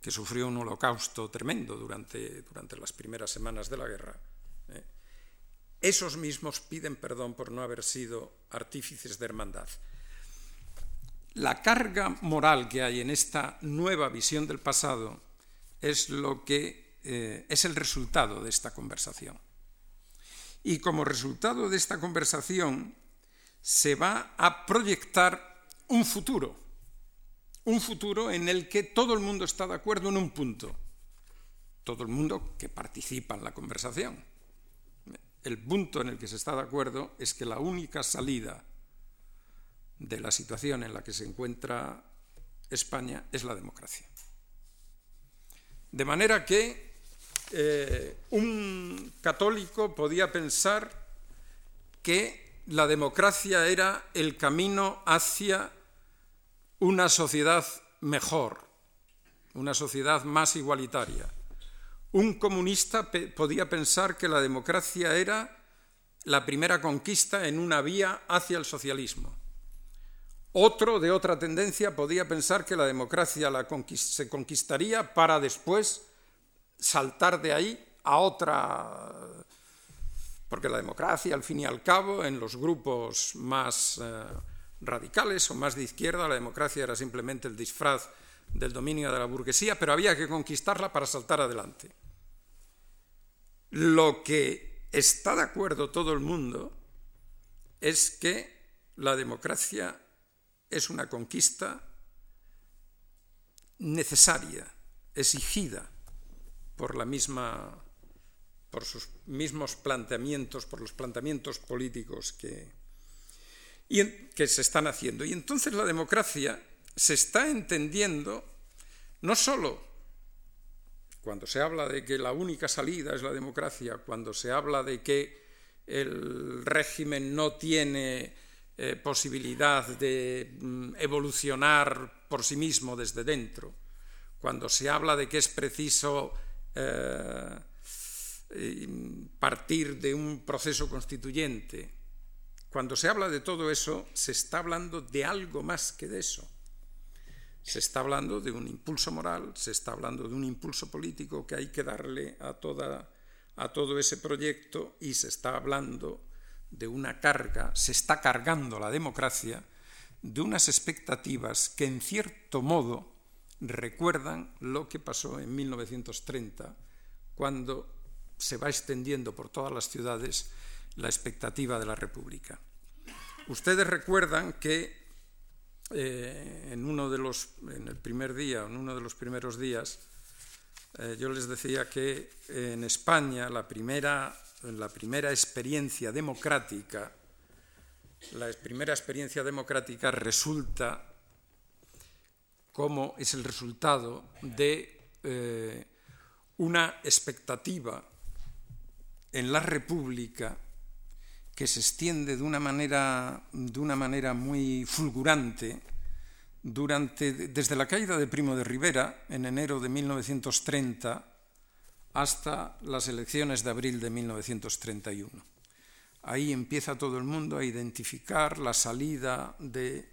que sufrió un holocausto tremendo durante, durante las primeras semanas de la guerra. ¿eh? Esos mismos piden perdón por no haber sido artífices de hermandad. la carga moral que hay en esta nueva visión del pasado es lo que eh, es el resultado de esta conversación. Y como resultado de esta conversación se va a proyectar un futuro, un futuro en el que todo el mundo está de acuerdo en un punto, todo el mundo que participa en la conversación. El punto en el que se está de acuerdo es que la única salida de la situación en la que se encuentra España es la democracia. De manera que eh, un católico podía pensar que la democracia era el camino hacia una sociedad mejor, una sociedad más igualitaria. Un comunista podía pensar que la democracia era la primera conquista en una vía hacia el socialismo. Otro de otra tendencia podía pensar que la democracia se conquistaría para después saltar de ahí a otra, porque la democracia, al fin y al cabo, en los grupos más eh, radicales o más de izquierda, la democracia era simplemente el disfraz del dominio de la burguesía, pero había que conquistarla para saltar adelante. Lo que está de acuerdo todo el mundo es que la democracia es una conquista necesaria, exigida por la misma por sus mismos planteamientos, por los planteamientos políticos que, que se están haciendo. Y entonces la democracia se está entendiendo no solo cuando se habla de que la única salida es la democracia, cuando se habla de que el régimen no tiene eh, posibilidad de mm, evolucionar por sí mismo desde dentro, cuando se habla de que es preciso eh, partir de un proceso constituyente, cuando se habla de todo eso, se está hablando de algo más que de eso. Se está hablando de un impulso moral, se está hablando de un impulso político que hay que darle a, toda, a todo ese proyecto y se está hablando de una carga, se está cargando la democracia de unas expectativas que en cierto modo recuerdan lo que pasó en 1930, cuando se va extendiendo por todas las ciudades la expectativa de la República. Ustedes recuerdan que eh, en uno de los, en el primer día, en uno de los primeros días, eh, yo les decía que en España la primera la primera experiencia democrática, la primera experiencia democrática resulta como es el resultado de eh, una expectativa en la República que se extiende de una manera, de una manera muy fulgurante durante, desde la caída de Primo de Rivera en enero de 1930 hasta las elecciones de abril de 1931. Ahí empieza todo el mundo a identificar la salida de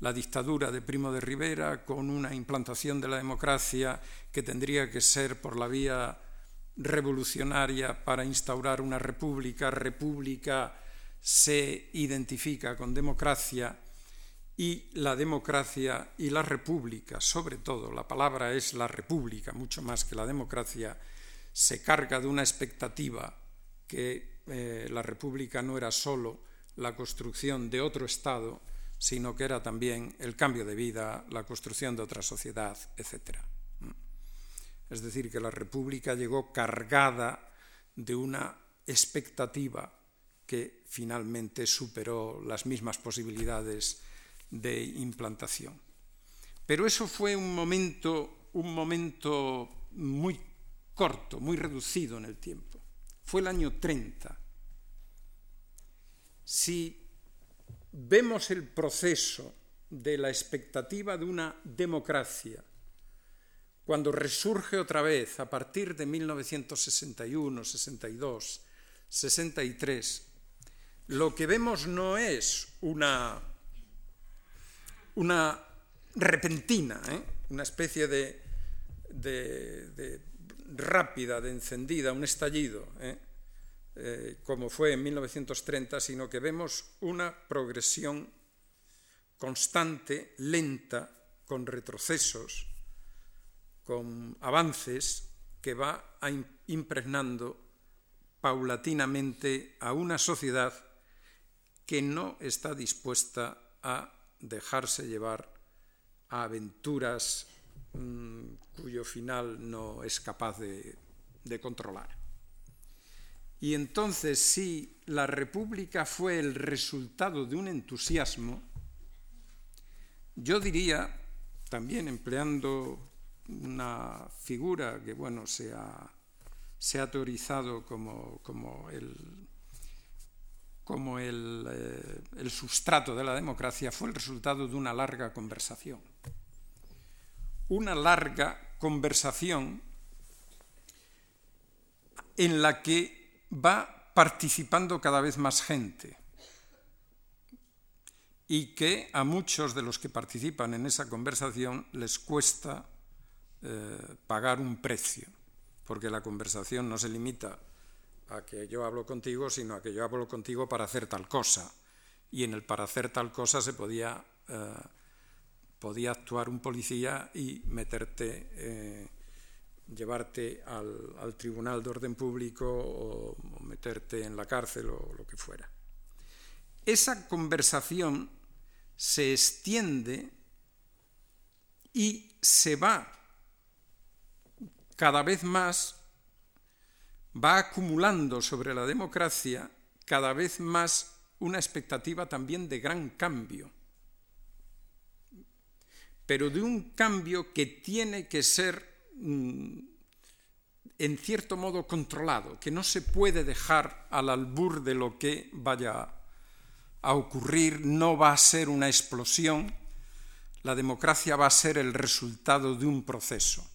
la dictadura de Primo de Rivera con una implantación de la democracia que tendría que ser por la vía revolucionaria para instaurar una república. República se identifica con democracia y la democracia y la república, sobre todo, la palabra es la república, mucho más que la democracia, se carga de una expectativa que eh, la República no era solo la construcción de otro Estado, sino que era también el cambio de vida, la construcción de otra sociedad, etc. Es decir, que la República llegó cargada de una expectativa que finalmente superó las mismas posibilidades de implantación. Pero eso fue un momento, un momento muy corto, muy reducido en el tiempo. Fue el año 30. Si vemos el proceso de la expectativa de una democracia, cuando resurge otra vez a partir de 1961, 62, 63, lo que vemos no es una, una repentina, ¿eh? una especie de, rápida de encendida, un estallido, ¿eh? Eh, como fue en 1930, sino que vemos una progresión constante, lenta, con retrocesos, con avances que va impregnando paulatinamente a una sociedad que no está dispuesta a dejarse llevar a aventuras mmm, cuyo final no es capaz de, de controlar. Y entonces, si la República fue el resultado de un entusiasmo, yo diría, también empleando una figura que, bueno, se ha, se teorizado como, como el, como el, eh, el, sustrato de la democracia, fue el resultado de una larga conversación. Una larga conversación en la que va participando cada vez más gente y que a muchos de los que participan en esa conversación les cuesta eh, pagar un precio, porque la conversación no se limita a que yo hablo contigo, sino a que yo hablo contigo para hacer tal cosa. Y en el para hacer tal cosa se podía, eh, podía actuar un policía y meterte, eh, llevarte al, al, tribunal de orden público o, o meterte en la cárcel o lo que fuera. Esa conversación se extiende y se va cada vez más va acumulando sobre la democracia cada vez más una expectativa también de gran cambio, pero de un cambio que tiene que ser mm, en cierto modo controlado, que no se puede dejar al albur de lo que vaya a ocurrir, no va a ser una explosión, la democracia va a ser el resultado de un proceso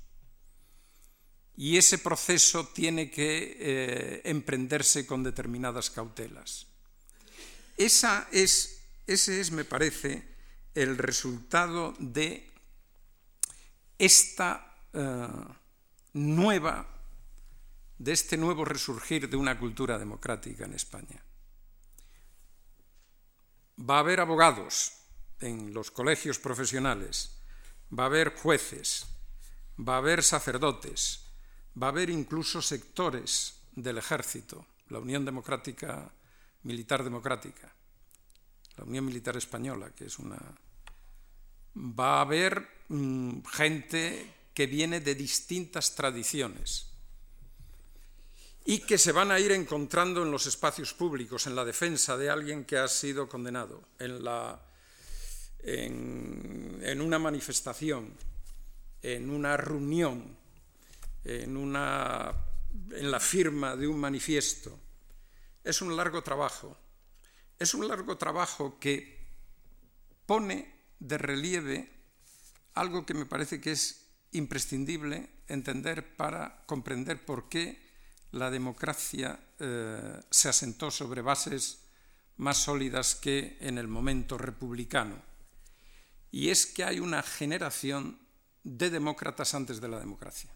y ese proceso tiene que eh, emprenderse con determinadas cautelas. Esa es, ese es, me parece, el resultado de esta eh, nueva, de este nuevo resurgir de una cultura democrática en España. Va a haber abogados en los colegios profesionales, va a haber jueces, va a haber sacerdotes, va a haber incluso sectores del ejército, la Unión Democrática Militar Democrática, la Unión Militar Española, que es una... Va a haber mmm, gente que viene de distintas tradiciones y que se van a ir encontrando en los espacios públicos, en la defensa de alguien que ha sido condenado, en, la, en una manifestación, en una reunión en, la firma de un manifiesto. Es un largo trabajo. Es un largo trabajo que pone de relieve algo que me parece que es imprescindible entender para comprender por qué la democracia eh, se asentó sobre bases más sólidas que en el momento republicano. Y es que hay una generación de demócratas antes de la democracia.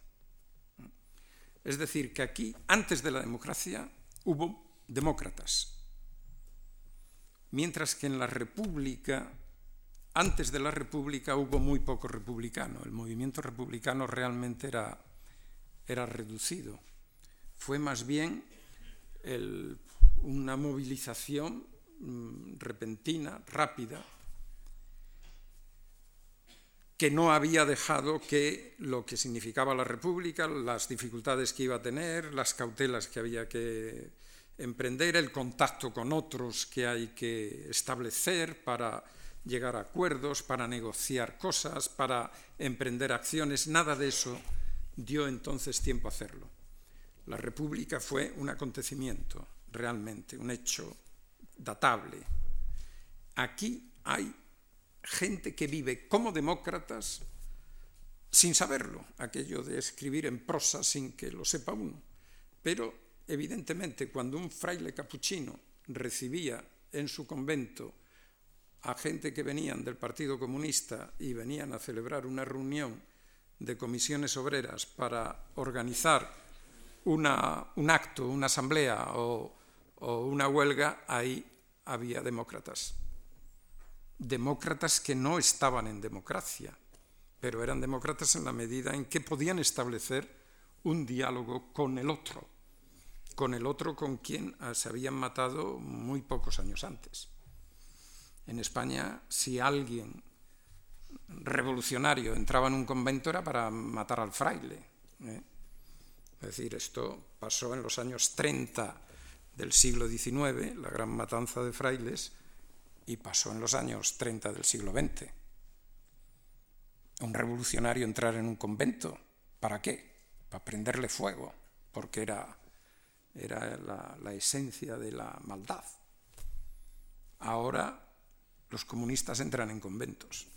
Es decir, que aquí, antes de la democracia, hubo demócratas, mientras que en la República, antes de la República, hubo muy poco republicano. El movimiento republicano realmente era, era reducido. Fue más bien una movilización mmm, repentina, rápida, que no había dejado que lo que significaba la República, las dificultades que iba a tener, las cautelas que había que emprender, el contacto con otros que hay que establecer para llegar a acuerdos, para negociar cosas, para emprender acciones, nada de eso dio entonces tiempo a hacerlo. La República fue un acontecimiento, realmente, un hecho datable. Aquí hay gente que vive como demócratas sin saberlo, aquello de escribir en prosa sin que lo sepa uno. Pero evidentemente cuando un fraile capuchino recibía en su convento a gente que venían del Partido Comunista y venían a celebrar una reunión de comisiones obreras para organizar una, un acto, una asamblea o, o una huelga, ahí había demócratas demócratas que no estaban en democracia, pero eran demócratas en la medida en que podían establecer un diálogo con el otro, con el otro con quien ah, se habían matado muy pocos años antes. En España, si alguien revolucionario entraba en un convento era para matar al fraile. ¿eh? Es decir, esto pasó en los años 30 del siglo XIX, la gran matanza de frailes, y pasó en los años 30 del siglo XX. Un revolucionario entrar en un convento, ¿para qué? Para prenderle fuego, porque era, era la, la esencia de la maldad. Ahora los comunistas entran en conventos.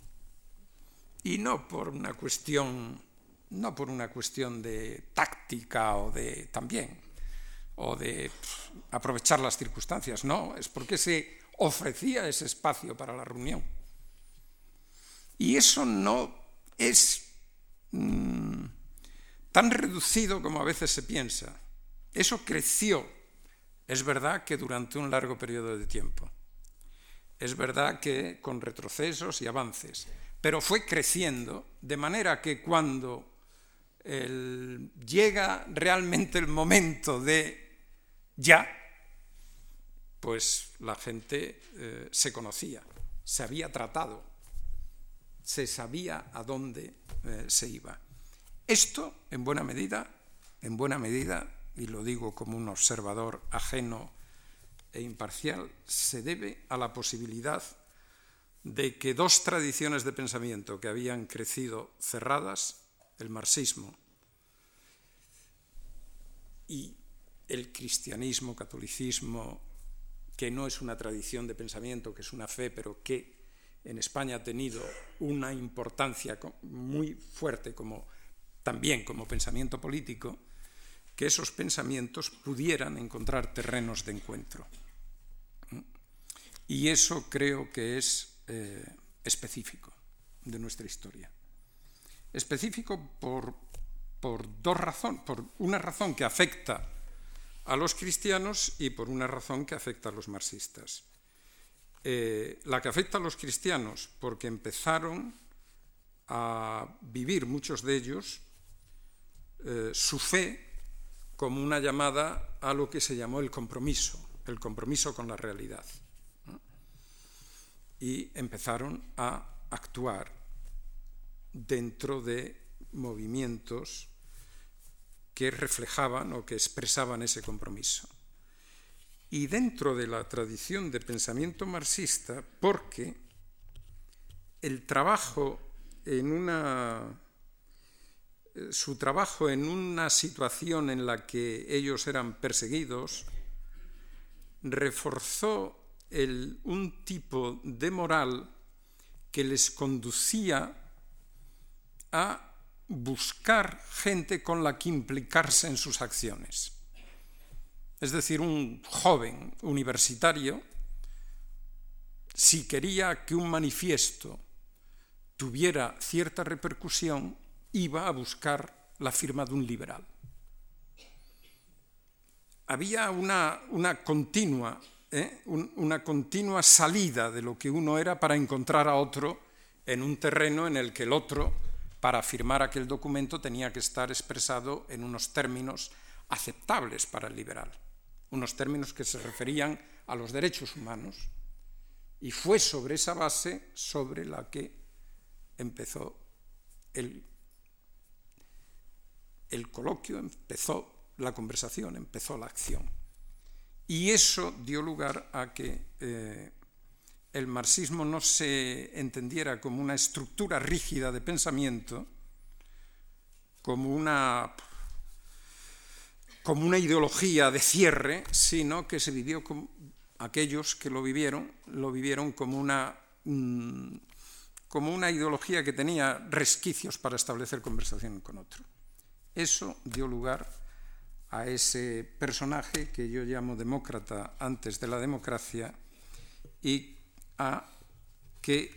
Y no por una cuestión, no por una cuestión de táctica o de también, o de aprovechar las circunstancias, no, es porque se ofrecía ese espacio para la reunión. Y eso no es mm, tan reducido como a veces se piensa. Eso creció, es verdad que durante un largo periodo de tiempo. Es verdad que con retrocesos y avances, pero fue creciendo de manera que cuando llega realmente el momento de ya, pues la gente eh, se conocía, se había tratado, se sabía a dónde eh, se iba. Esto, en buena medida, en buena medida, y lo digo como un observador ajeno e imparcial se debe a la posibilidad de que dos tradiciones de pensamiento que habían crecido cerradas, el marxismo y el cristianismo, catolicismo, que no es una tradición de pensamiento, que es una fe, pero que en España ha tenido una importancia muy fuerte como también como pensamiento político, que esos pensamientos pudieran encontrar terrenos de encuentro. Y eso creo que es eh, específico de nuestra historia. Específico por, por dos razones, por una razón que afecta a los cristianos y por una razón que afecta a los marxistas. Eh, la que afecta a los cristianos porque empezaron a vivir muchos de ellos eh, su fe como una llamada a lo que se llamó el compromiso, el compromiso con la realidad y empezaron a actuar dentro de movimientos que reflejaban o que expresaban ese compromiso. Y dentro de la tradición de pensamiento marxista, porque el trabajo en una su trabajo en una situación en la que ellos eran perseguidos reforzó un tipo de moral que les conducía a buscar gente con la que implicarse en sus acciones. Es decir, un joven universitario, si quería que un manifiesto tuviera cierta repercusión, iba a buscar la firma de un liberal. Había una, una continua ¿eh? una continua salida de lo que uno era para encontrar a otro en un terreno en el que el otro, para firmar aquel documento, tenía que estar expresado en unos términos aceptables para el liberal, unos términos que se referían a los derechos humanos. Y fue sobre esa base sobre la que empezó el, el coloquio, empezó la conversación, empezó la acción. Y eso dio lugar a que eh, el marxismo no se entendiera como una estructura rígida de pensamiento, como una, como una ideología de cierre, sino que se vivió como aquellos que lo vivieron, lo vivieron como una, mm, como una ideología que tenía resquicios para establecer conversación con otro. Eso dio lugar a ese personaje que yo llamo demócrata antes de la democracia y a que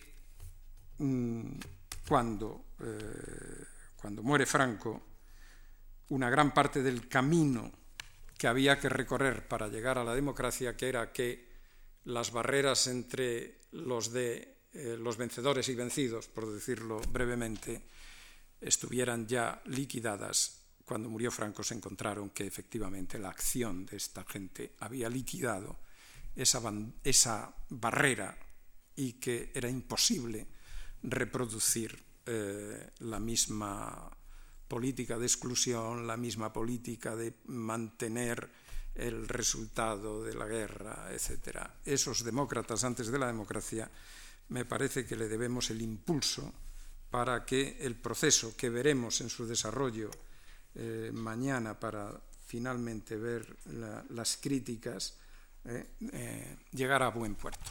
mm, cuando, eh, Franco, una gran parte del camino que había que recorrer para llegar a la democracia, que era que las barreras entre los de eh, los vencedores y vencidos, por decirlo brevemente, estuvieran ya liquidadas, cuando murió Franco se encontraron que efectivamente la acción de esta gente había liquidado esa, esa barrera y que era imposible reproducir eh, la misma política de exclusión, la misma política de mantener el resultado de la guerra, etc. Esos demócratas antes de la democracia me parece que le debemos el impulso para que el proceso que veremos en su desarrollo eh, mañana para finalmente ver la, las críticas, eh, eh, llegar a buen puerto.